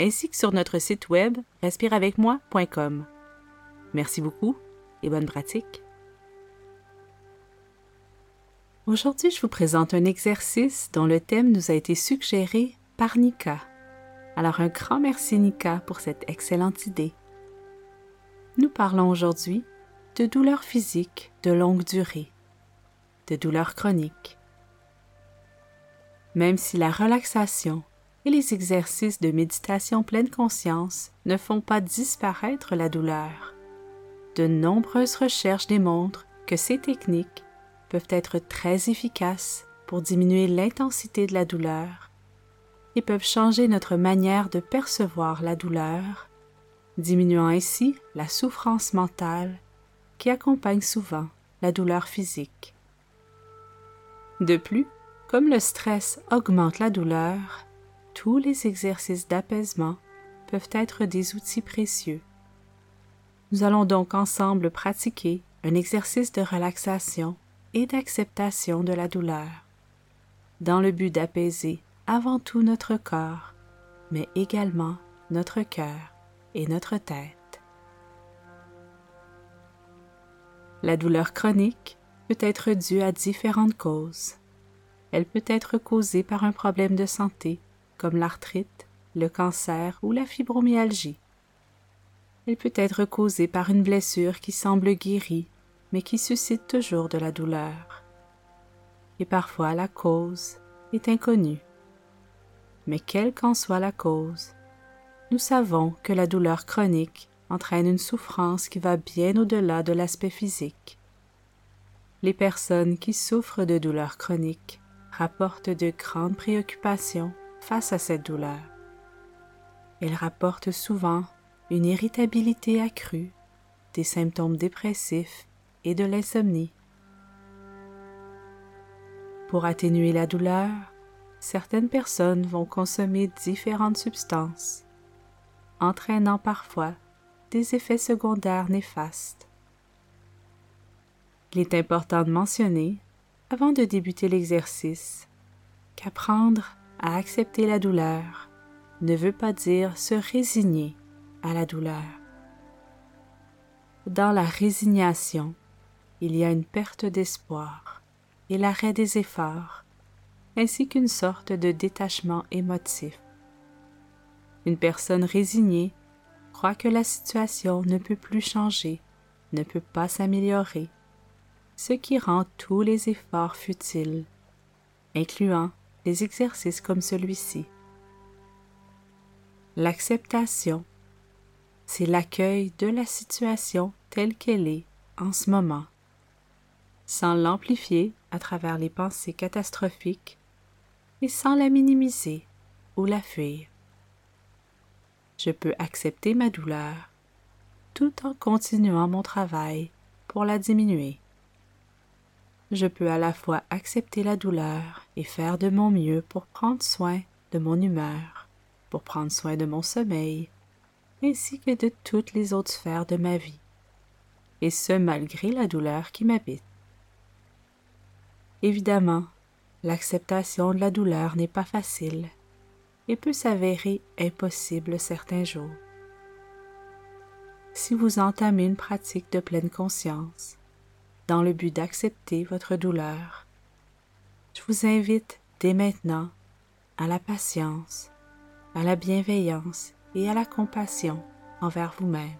ainsi que sur notre site web respireavecmoi.com. Merci beaucoup et bonne pratique. Aujourd'hui, je vous présente un exercice dont le thème nous a été suggéré par Nika. Alors un grand merci Nika pour cette excellente idée. Nous parlons aujourd'hui de douleurs physiques de longue durée, de douleurs chroniques. Même si la relaxation et les exercices de méditation pleine conscience ne font pas disparaître la douleur, de nombreuses recherches démontrent que ces techniques peuvent être très efficaces pour diminuer l'intensité de la douleur et peuvent changer notre manière de percevoir la douleur, diminuant ainsi la souffrance mentale qui accompagne souvent la douleur physique. De plus, comme le stress augmente la douleur, tous les exercices d'apaisement peuvent être des outils précieux. Nous allons donc ensemble pratiquer un exercice de relaxation et d'acceptation de la douleur, dans le but d'apaiser avant tout notre corps, mais également notre cœur et notre tête. La douleur chronique peut être due à différentes causes. Elle peut être causée par un problème de santé comme l'arthrite, le cancer ou la fibromyalgie. Elle peut être causée par une blessure qui semble guérie mais qui suscite toujours de la douleur. Et parfois la cause est inconnue. Mais quelle qu'en soit la cause, nous savons que la douleur chronique entraîne une souffrance qui va bien au-delà de l'aspect physique. Les personnes qui souffrent de douleurs chroniques rapportent de grandes préoccupations face à cette douleur. Elles rapportent souvent une irritabilité accrue, des symptômes dépressifs et de l'insomnie. Pour atténuer la douleur, certaines personnes vont consommer différentes substances, entraînant parfois des effets secondaires néfastes. Il est important de mentionner, avant de débuter l'exercice, qu'apprendre à accepter la douleur ne veut pas dire se résigner à la douleur. Dans la résignation, il y a une perte d'espoir et l'arrêt des efforts, ainsi qu'une sorte de détachement émotif. Une personne résignée croit que la situation ne peut plus changer, ne peut pas s'améliorer, ce qui rend tous les efforts futiles, incluant des exercices comme celui-ci. L'acceptation, c'est l'accueil de la situation telle qu'elle est en ce moment sans l'amplifier à travers les pensées catastrophiques et sans la minimiser ou la fuir. Je peux accepter ma douleur tout en continuant mon travail pour la diminuer. Je peux à la fois accepter la douleur et faire de mon mieux pour prendre soin de mon humeur, pour prendre soin de mon sommeil, ainsi que de toutes les autres sphères de ma vie, et ce malgré la douleur qui m'habite. Évidemment, l'acceptation de la douleur n'est pas facile et peut s'avérer impossible certains jours. Si vous entamez une pratique de pleine conscience dans le but d'accepter votre douleur, je vous invite dès maintenant à la patience, à la bienveillance et à la compassion envers vous-même.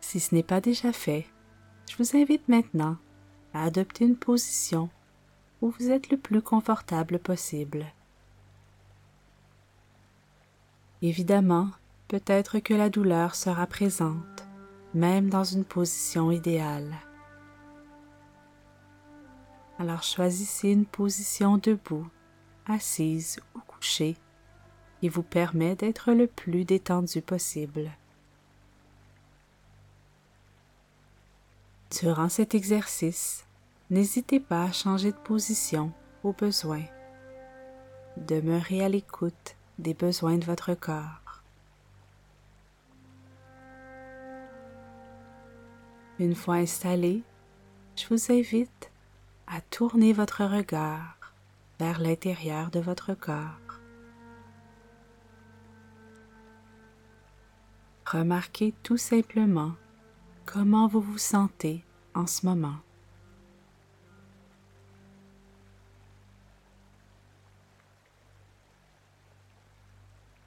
Si ce n'est pas déjà fait, je vous invite maintenant à adopter une position où vous êtes le plus confortable possible. Évidemment, peut-être que la douleur sera présente, même dans une position idéale. Alors choisissez une position debout, assise ou couchée, qui vous permet d'être le plus détendu possible. Durant cet exercice, n'hésitez pas à changer de position au besoin. Demeurez à l'écoute des besoins de votre corps. Une fois installé, je vous invite à tourner votre regard vers l'intérieur de votre corps. Remarquez tout simplement comment vous vous sentez en ce moment.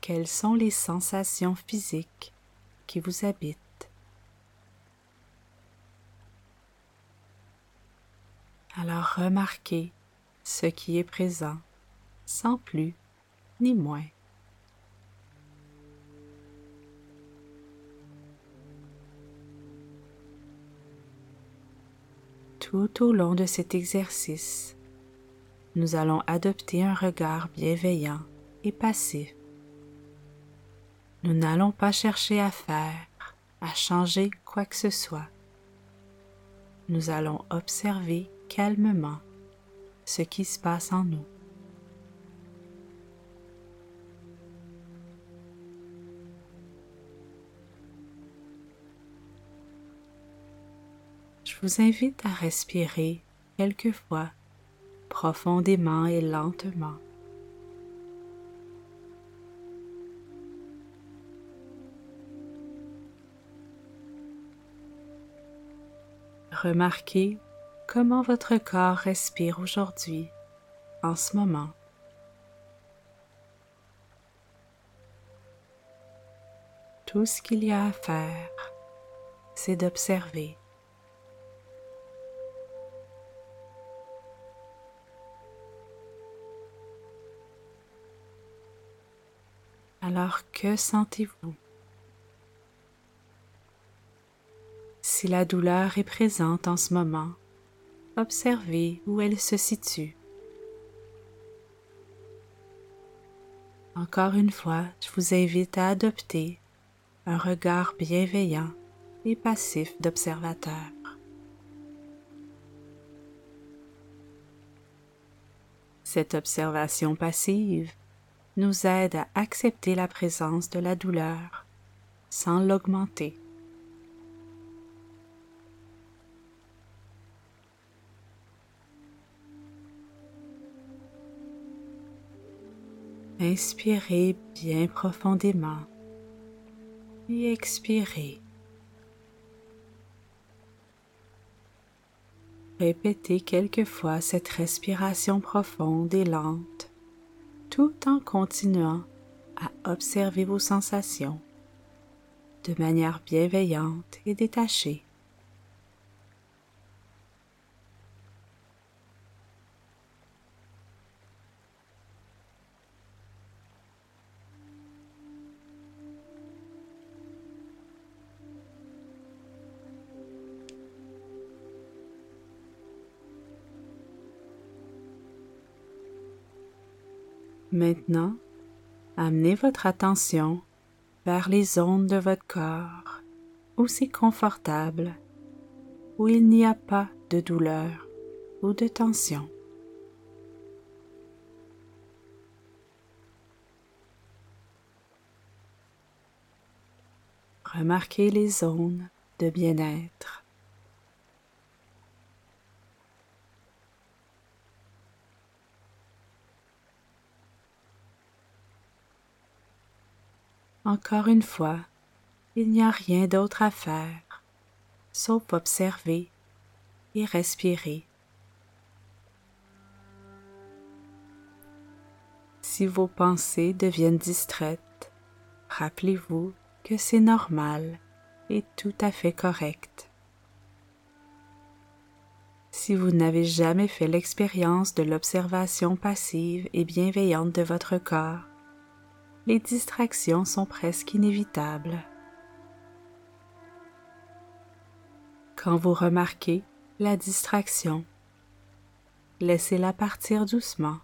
Quelles sont les sensations physiques qui vous habitent? Alors remarquez ce qui est présent, sans plus ni moins. Tout au long de cet exercice, nous allons adopter un regard bienveillant et passif. Nous n'allons pas chercher à faire, à changer quoi que ce soit. Nous allons observer calmement ce qui se passe en nous. Je vous invite à respirer quelquefois profondément et lentement. Remarquez comment votre corps respire aujourd'hui, en ce moment. Tout ce qu'il y a à faire, c'est d'observer. Alors que sentez-vous? Si la douleur est présente en ce moment, observez où elle se situe. Encore une fois, je vous invite à adopter un regard bienveillant et passif d'observateur. Cette observation passive nous aide à accepter la présence de la douleur sans l'augmenter. Inspirez bien profondément et expirez. Répétez quelquefois cette respiration profonde et lente tout en continuant à observer vos sensations de manière bienveillante et détachée. Maintenant, amenez votre attention vers les zones de votre corps où c'est confortable, où il n'y a pas de douleur ou de tension. Remarquez les zones de bien-être. Encore une fois, il n'y a rien d'autre à faire, sauf observer et respirer. Si vos pensées deviennent distraites, rappelez-vous que c'est normal et tout à fait correct. Si vous n'avez jamais fait l'expérience de l'observation passive et bienveillante de votre corps, les distractions sont presque inévitables. Quand vous remarquez la distraction, laissez-la partir doucement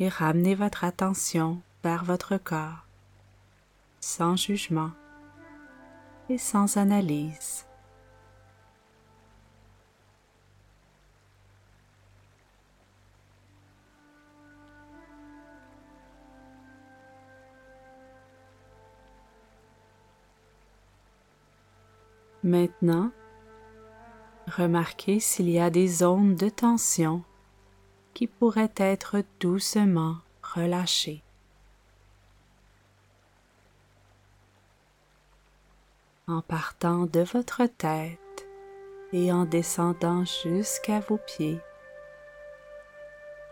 et ramenez votre attention vers votre corps, sans jugement et sans analyse. Maintenant, remarquez s'il y a des zones de tension qui pourraient être doucement relâchées. En partant de votre tête et en descendant jusqu'à vos pieds,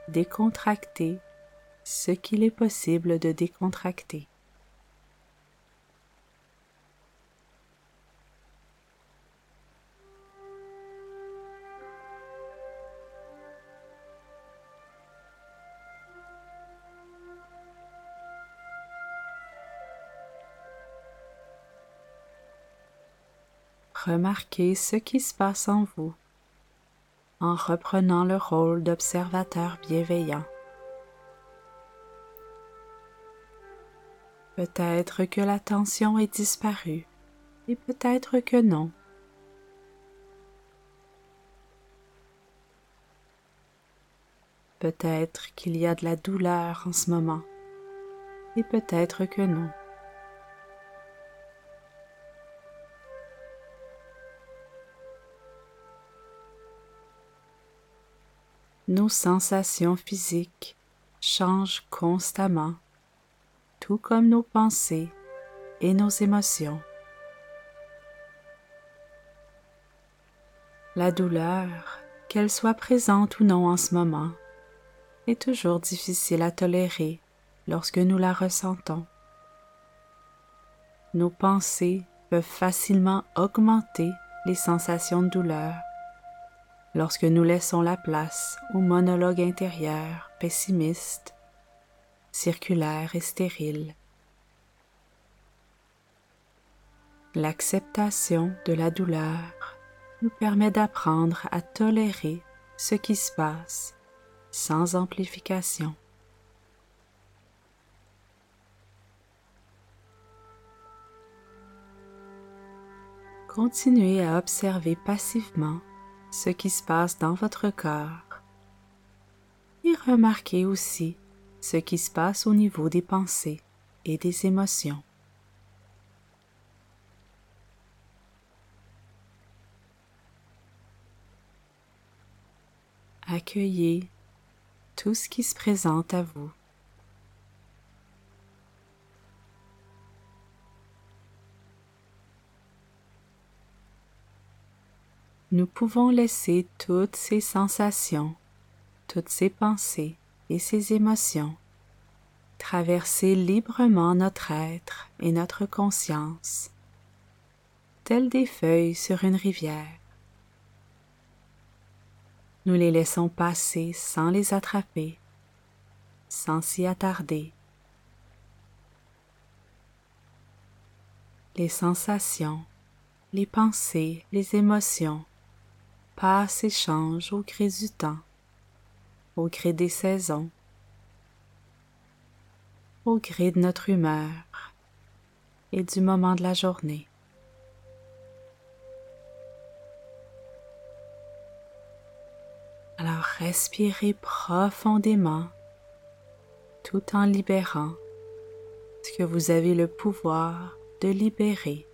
décontractez ce qu'il est possible de décontracter. Remarquez ce qui se passe en vous en reprenant le rôle d'observateur bienveillant. Peut-être que la tension est disparue et peut-être que non. Peut-être qu'il y a de la douleur en ce moment et peut-être que non. Nos sensations physiques changent constamment, tout comme nos pensées et nos émotions. La douleur, qu'elle soit présente ou non en ce moment, est toujours difficile à tolérer lorsque nous la ressentons. Nos pensées peuvent facilement augmenter les sensations de douleur lorsque nous laissons la place au monologue intérieur pessimiste, circulaire et stérile. L'acceptation de la douleur nous permet d'apprendre à tolérer ce qui se passe sans amplification. Continuez à observer passivement ce qui se passe dans votre corps et remarquez aussi ce qui se passe au niveau des pensées et des émotions. Accueillez tout ce qui se présente à vous. Nous pouvons laisser toutes ces sensations, toutes ces pensées et ces émotions traverser librement notre être et notre conscience, telles des feuilles sur une rivière. Nous les laissons passer sans les attraper, sans s'y attarder. Les sensations, les pensées, les émotions passe et au gré du temps, au gré des saisons, au gré de notre humeur et du moment de la journée. Alors respirez profondément tout en libérant ce que vous avez le pouvoir de libérer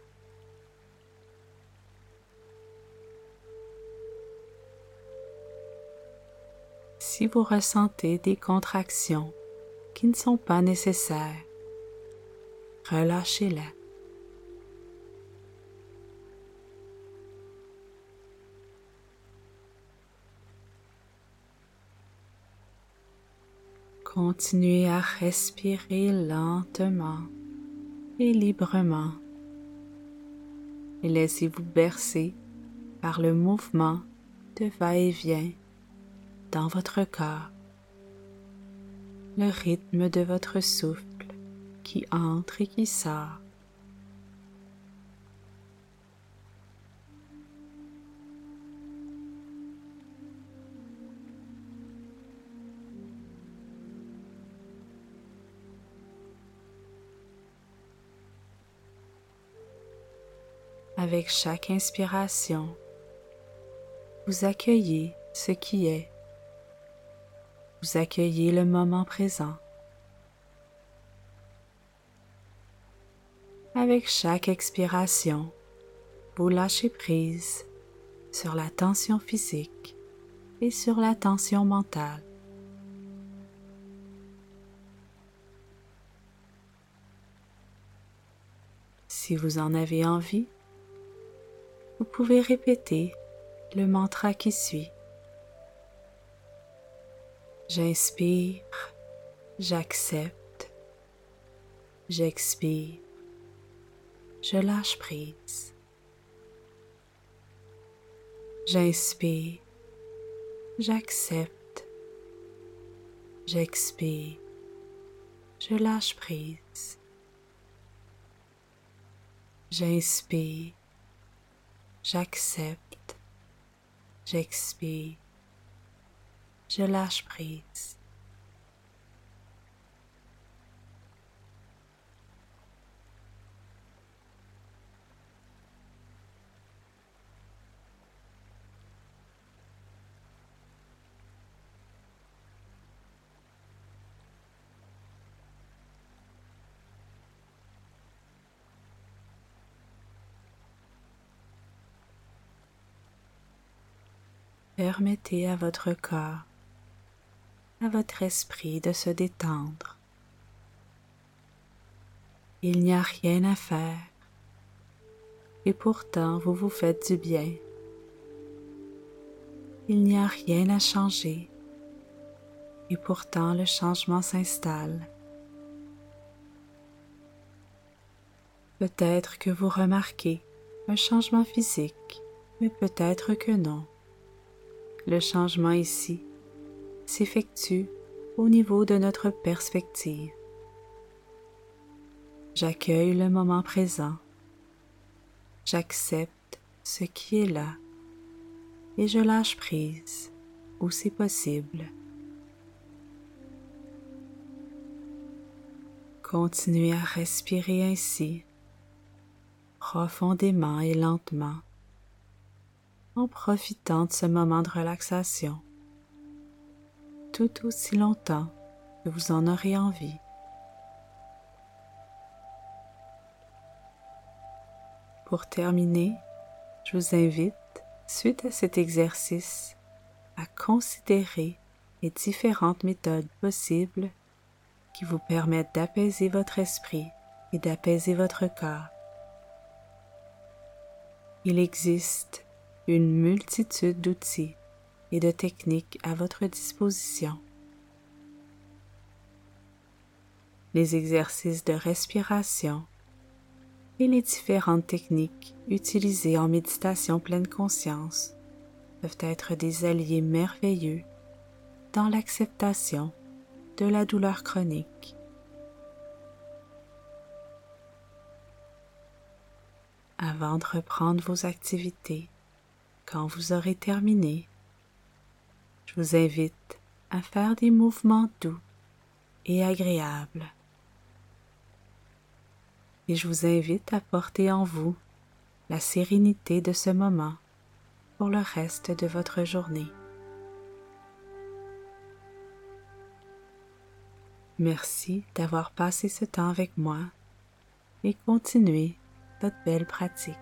si vous ressentez des contractions qui ne sont pas nécessaires, relâchez-les. Continuez à respirer lentement et librement et laissez-vous bercer par le mouvement de va-et-vient dans votre corps, le rythme de votre souffle qui entre et qui sort. Avec chaque inspiration, vous accueillez ce qui est vous accueillez le moment présent. Avec chaque expiration, vous lâchez prise sur la tension physique et sur la tension mentale. Si vous en avez envie, vous pouvez répéter le mantra qui suit. J'inspire, j'accepte, j'expire, je lâche prise. J'inspire, j'accepte, j'expire, je lâche prise. J'inspire, j'accepte, j'expire, je lâche prise. Permettez à votre corps, à votre esprit de se détendre. Il n'y a rien à faire et pourtant vous vous faites du bien. Il n'y a rien à changer et pourtant le changement s'installe. Peut-être que vous remarquez un changement physique, mais peut-être que non. Le changement ici s'effectue au niveau de notre perspective. J'accueille le moment présent. J'accepte ce qui est là et je lâche prise où c'est possible. Continuez à respirer ainsi, profondément et lentement en profitant de ce moment de relaxation tout aussi longtemps que vous en aurez envie. Pour terminer, je vous invite, suite à cet exercice, à considérer les différentes méthodes possibles qui vous permettent d'apaiser votre esprit et d'apaiser votre corps. Il existe une multitude d'outils et de techniques à votre disposition. Les exercices de respiration et les différentes techniques utilisées en méditation pleine conscience peuvent être des alliés merveilleux dans l'acceptation de la douleur chronique. Avant de reprendre vos activités, quand vous aurez terminé, je vous invite à faire des mouvements doux et agréables. Et je vous invite à porter en vous la sérénité de ce moment pour le reste de votre journée. Merci d'avoir passé ce temps avec moi et continuez votre belle pratique.